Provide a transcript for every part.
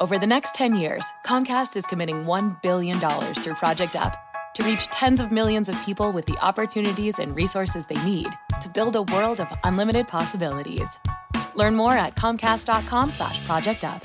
Over the next 10 years, Comcast is committing $1 billion through Project Up to reach tens of millions of people with the opportunities and resources they need to build a world of unlimited possibilities. Learn more at comcast.com slash project up.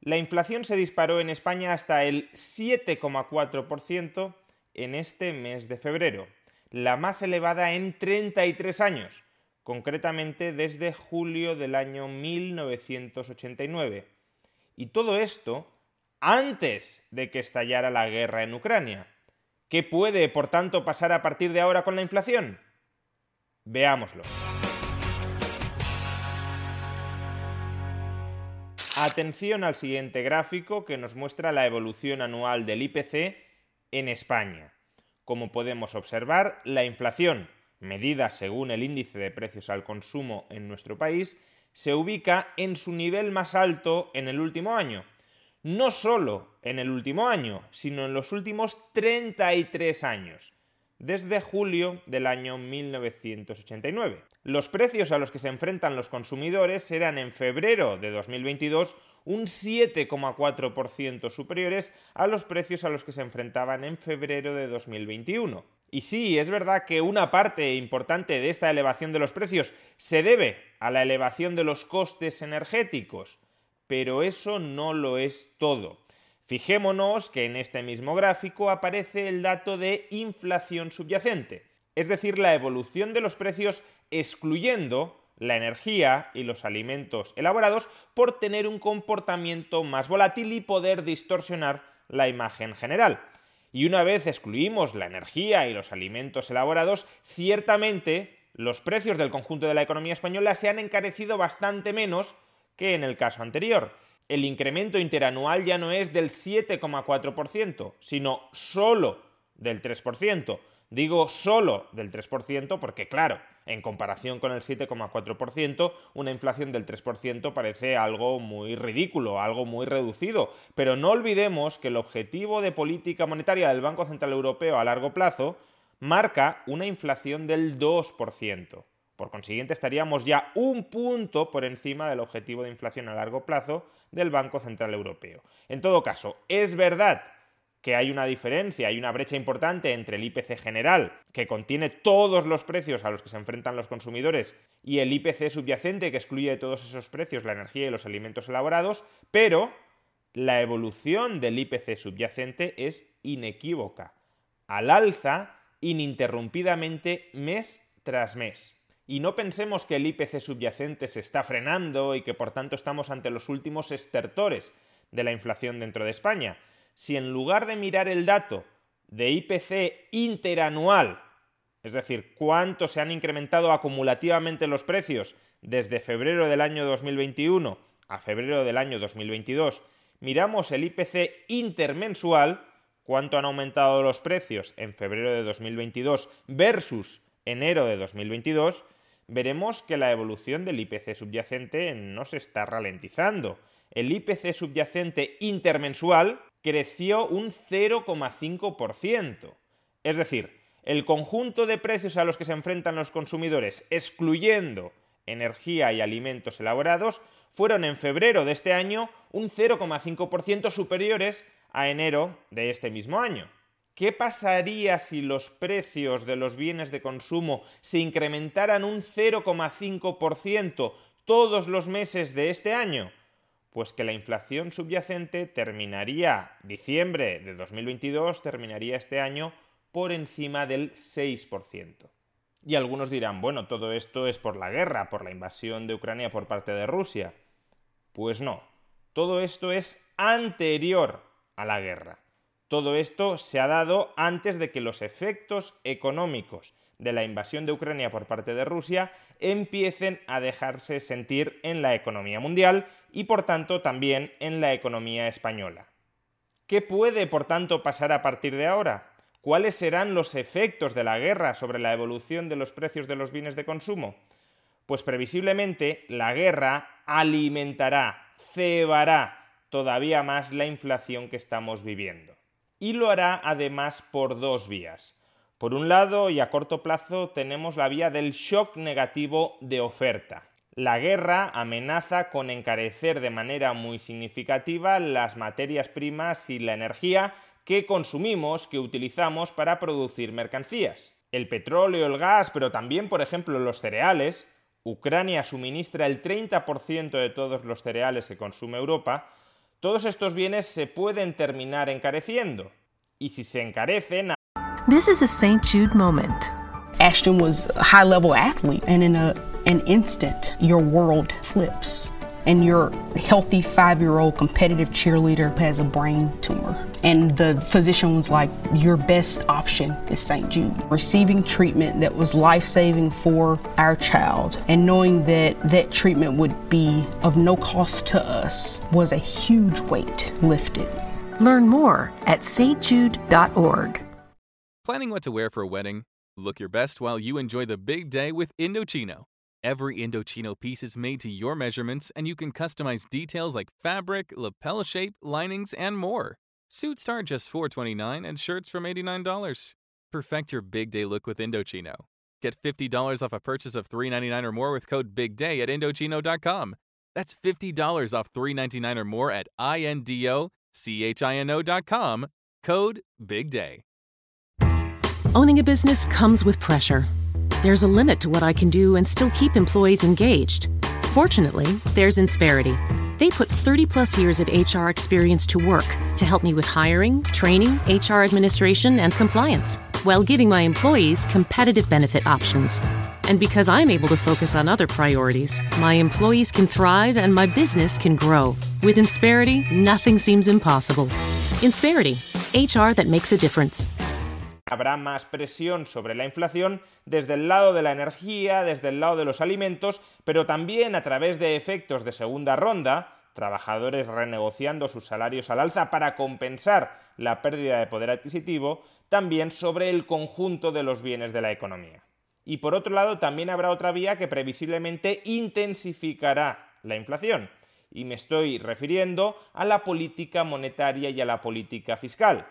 La inflación se disparó en España hasta el 7,4% en este mes de febrero, la más elevada en 33 años, concretamente desde julio del año 1989. Y todo esto antes de que estallara la guerra en Ucrania. ¿Qué puede, por tanto, pasar a partir de ahora con la inflación? Veámoslo. Atención al siguiente gráfico que nos muestra la evolución anual del IPC en España. Como podemos observar, la inflación, medida según el índice de precios al consumo en nuestro país, se ubica en su nivel más alto en el último año. No solo en el último año, sino en los últimos 33 años desde julio del año 1989. Los precios a los que se enfrentan los consumidores eran en febrero de 2022 un 7,4% superiores a los precios a los que se enfrentaban en febrero de 2021. Y sí, es verdad que una parte importante de esta elevación de los precios se debe a la elevación de los costes energéticos, pero eso no lo es todo. Fijémonos que en este mismo gráfico aparece el dato de inflación subyacente, es decir, la evolución de los precios excluyendo la energía y los alimentos elaborados por tener un comportamiento más volátil y poder distorsionar la imagen general. Y una vez excluimos la energía y los alimentos elaborados, ciertamente los precios del conjunto de la economía española se han encarecido bastante menos que en el caso anterior el incremento interanual ya no es del 7,4%, sino solo del 3%. Digo solo del 3% porque, claro, en comparación con el 7,4%, una inflación del 3% parece algo muy ridículo, algo muy reducido. Pero no olvidemos que el objetivo de política monetaria del Banco Central Europeo a largo plazo marca una inflación del 2%. Por consiguiente, estaríamos ya un punto por encima del objetivo de inflación a largo plazo del Banco Central Europeo. En todo caso, es verdad que hay una diferencia, hay una brecha importante entre el IPC general, que contiene todos los precios a los que se enfrentan los consumidores, y el IPC subyacente, que excluye de todos esos precios la energía y los alimentos elaborados, pero la evolución del IPC subyacente es inequívoca, al alza ininterrumpidamente mes tras mes. Y no pensemos que el IPC subyacente se está frenando y que por tanto estamos ante los últimos estertores de la inflación dentro de España. Si en lugar de mirar el dato de IPC interanual, es decir, cuánto se han incrementado acumulativamente los precios desde febrero del año 2021 a febrero del año 2022, miramos el IPC intermensual, cuánto han aumentado los precios en febrero de 2022 versus enero de 2022, veremos que la evolución del IPC subyacente no se está ralentizando. El IPC subyacente intermensual creció un 0,5%. Es decir, el conjunto de precios a los que se enfrentan los consumidores, excluyendo energía y alimentos elaborados, fueron en febrero de este año un 0,5% superiores a enero de este mismo año. ¿Qué pasaría si los precios de los bienes de consumo se incrementaran un 0,5%, todos los meses de este año? Pues que la inflación subyacente terminaría, diciembre de 2022, terminaría este año por encima del 6%. Y algunos dirán, bueno, todo esto es por la guerra, por la invasión de Ucrania por parte de Rusia. Pues no, todo esto es anterior a la guerra. Todo esto se ha dado antes de que los efectos económicos de la invasión de Ucrania por parte de Rusia empiecen a dejarse sentir en la economía mundial y por tanto también en la economía española. ¿Qué puede, por tanto, pasar a partir de ahora? ¿Cuáles serán los efectos de la guerra sobre la evolución de los precios de los bienes de consumo? Pues previsiblemente la guerra alimentará, cebará todavía más la inflación que estamos viviendo. Y lo hará además por dos vías. Por un lado, y a corto plazo, tenemos la vía del shock negativo de oferta. La guerra amenaza con encarecer de manera muy significativa las materias primas y la energía que consumimos, que utilizamos para producir mercancías. El petróleo, el gas, pero también, por ejemplo, los cereales. Ucrania suministra el 30% de todos los cereales que consume Europa. Todos estos bienes se pueden terminar encareciendo. Y si se encarecen, This is a St. Jude moment. Ashton was a high level athlete, and in a, an instant, your world flips. And your healthy five year old competitive cheerleader has a brain tumor. And the physician was like, Your best option is St. Jude. Receiving treatment that was life saving for our child and knowing that that treatment would be of no cost to us was a huge weight lifted. Learn more at stjude.org. Planning what to wear for a wedding? Look your best while you enjoy the big day with Indochino. Every Indochino piece is made to your measurements, and you can customize details like fabric, lapel shape, linings, and more. Suits start just 429 and shirts from $89. Perfect your big day look with Indochino. Get $50 off a purchase of 399 or more with code BIGDAY at Indochino.com. That's $50 off 399 or more at INDOCHINO.com. Code BIGDAY. Owning a business comes with pressure. There's a limit to what I can do and still keep employees engaged. Fortunately, there's Insperity. They put 30 plus years of HR experience to work to help me with hiring, training, HR administration, and compliance, while giving my employees competitive benefit options. And because I'm able to focus on other priorities, my employees can thrive and my business can grow. With Insperity, nothing seems impossible. Insperity, HR that makes a difference. Habrá más presión sobre la inflación desde el lado de la energía, desde el lado de los alimentos, pero también a través de efectos de segunda ronda, trabajadores renegociando sus salarios al alza para compensar la pérdida de poder adquisitivo, también sobre el conjunto de los bienes de la economía. Y por otro lado, también habrá otra vía que previsiblemente intensificará la inflación. Y me estoy refiriendo a la política monetaria y a la política fiscal.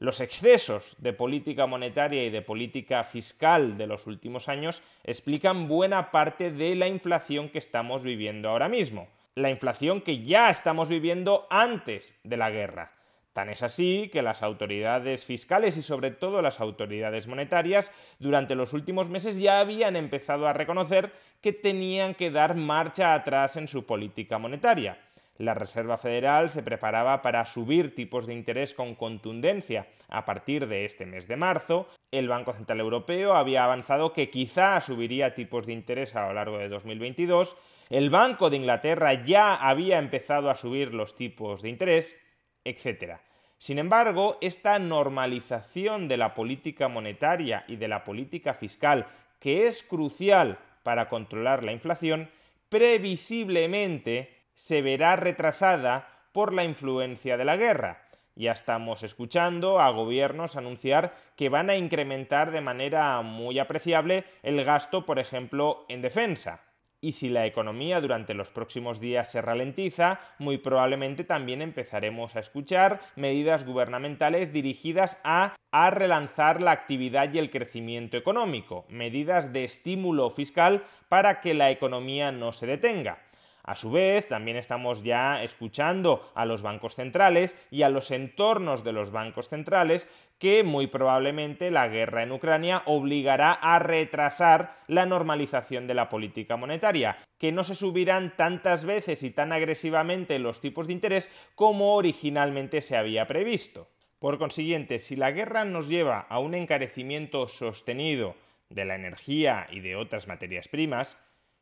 Los excesos de política monetaria y de política fiscal de los últimos años explican buena parte de la inflación que estamos viviendo ahora mismo. La inflación que ya estamos viviendo antes de la guerra. Tan es así que las autoridades fiscales y sobre todo las autoridades monetarias durante los últimos meses ya habían empezado a reconocer que tenían que dar marcha atrás en su política monetaria la Reserva Federal se preparaba para subir tipos de interés con contundencia a partir de este mes de marzo. El Banco Central Europeo había avanzado que quizá subiría tipos de interés a lo largo de 2022. El Banco de Inglaterra ya había empezado a subir los tipos de interés, etc. Sin embargo, esta normalización de la política monetaria y de la política fiscal, que es crucial para controlar la inflación, previsiblemente se verá retrasada por la influencia de la guerra. Ya estamos escuchando a gobiernos anunciar que van a incrementar de manera muy apreciable el gasto, por ejemplo, en defensa. Y si la economía durante los próximos días se ralentiza, muy probablemente también empezaremos a escuchar medidas gubernamentales dirigidas a, a, relanzar la actividad y el crecimiento económico, medidas de estímulo fiscal para que la economía no se detenga. A su vez, también estamos ya escuchando a los bancos centrales y a los entornos de los bancos centrales que muy probablemente la guerra en Ucrania obligará a retrasar la normalización de la política monetaria, que no se subirán tantas veces y tan agresivamente los tipos de interés como originalmente se había previsto. Por consiguiente, si la guerra nos lleva a un encarecimiento sostenido de la energía y de otras materias primas,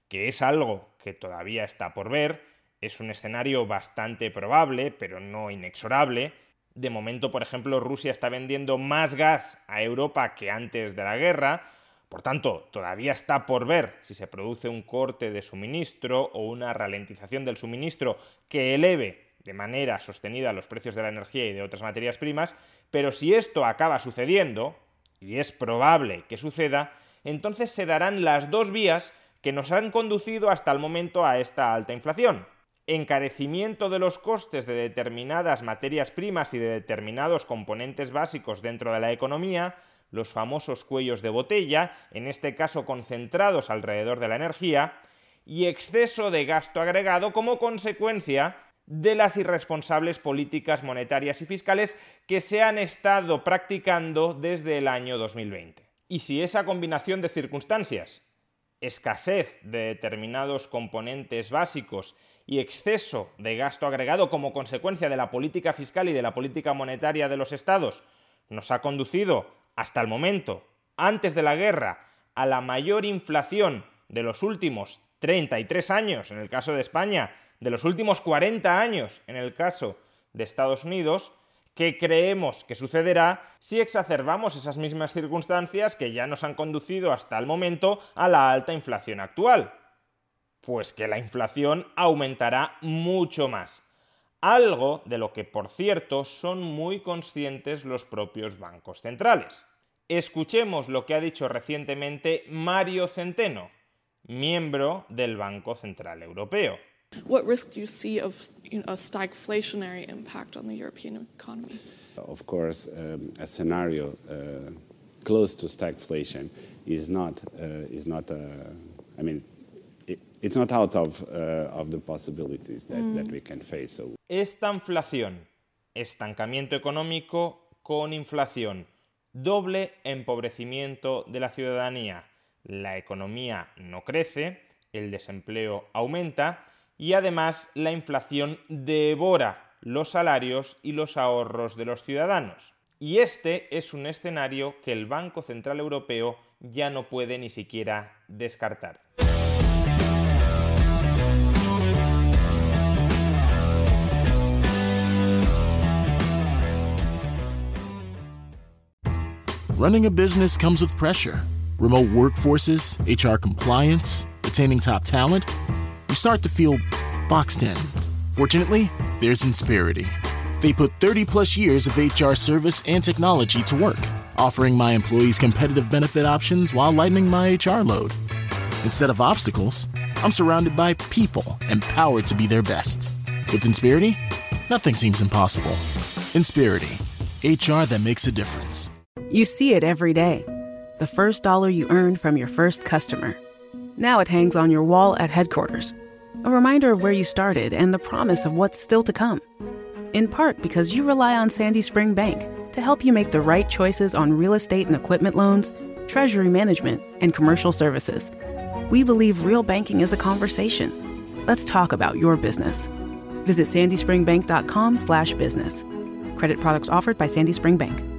que es algo que todavía está por ver, es un escenario bastante probable, pero no inexorable. De momento, por ejemplo, Rusia está vendiendo más gas a Europa que antes de la guerra, por tanto, todavía está por ver si se produce un corte de suministro o una ralentización del suministro que eleve de manera sostenida los precios de la energía y de otras materias primas, pero si esto acaba sucediendo, y es probable que suceda, entonces se darán las dos vías que nos han conducido hasta el momento a esta alta inflación. Encarecimiento de los costes de determinadas materias primas y de determinados componentes básicos dentro de la economía, los famosos cuellos de botella, en este caso concentrados alrededor de la energía, y exceso de gasto agregado como consecuencia de las irresponsables políticas monetarias y fiscales que se han estado practicando desde el año 2020. Y si esa combinación de circunstancias escasez de determinados componentes básicos y exceso de gasto agregado como consecuencia de la política fiscal y de la política monetaria de los estados nos ha conducido hasta el momento, antes de la guerra, a la mayor inflación de los últimos 33 años, en el caso de España, de los últimos 40 años, en el caso de Estados Unidos, ¿Qué creemos que sucederá si exacerbamos esas mismas circunstancias que ya nos han conducido hasta el momento a la alta inflación actual? Pues que la inflación aumentará mucho más. Algo de lo que, por cierto, son muy conscientes los propios bancos centrales. Escuchemos lo que ha dicho recientemente Mario Centeno, miembro del Banco Central Europeo. What risk do you see of you know, a stagflationary impact on the European economy? Of course, um, a scenario uh, close to stagflation is not uh, is not. Uh, I mean, it, it's not out of uh, of the possibilities that, mm. that we can face. So. Esta inflación, estancamiento económico con inflación, doble empobrecimiento de la ciudadanía. La economía no crece, el desempleo aumenta y además la inflación devora los salarios y los ahorros de los ciudadanos. Y este es un escenario que el Banco Central Europeo ya no puede ni siquiera descartar. Running a business comes with pressure. Remote workforces, HR compliance, retaining top talent. You start to feel boxed in. Fortunately, there's Inspirity. They put 30 plus years of HR service and technology to work, offering my employees competitive benefit options while lightening my HR load. Instead of obstacles, I'm surrounded by people empowered to be their best. With Inspirity, nothing seems impossible. Inspirity, HR that makes a difference. You see it every day. The first dollar you earned from your first customer. Now it hangs on your wall at headquarters a reminder of where you started and the promise of what's still to come. In part because you rely on Sandy Spring Bank to help you make the right choices on real estate and equipment loans, treasury management, and commercial services. We believe real banking is a conversation. Let's talk about your business. Visit sandyspringbank.com/business. Credit products offered by Sandy Spring Bank.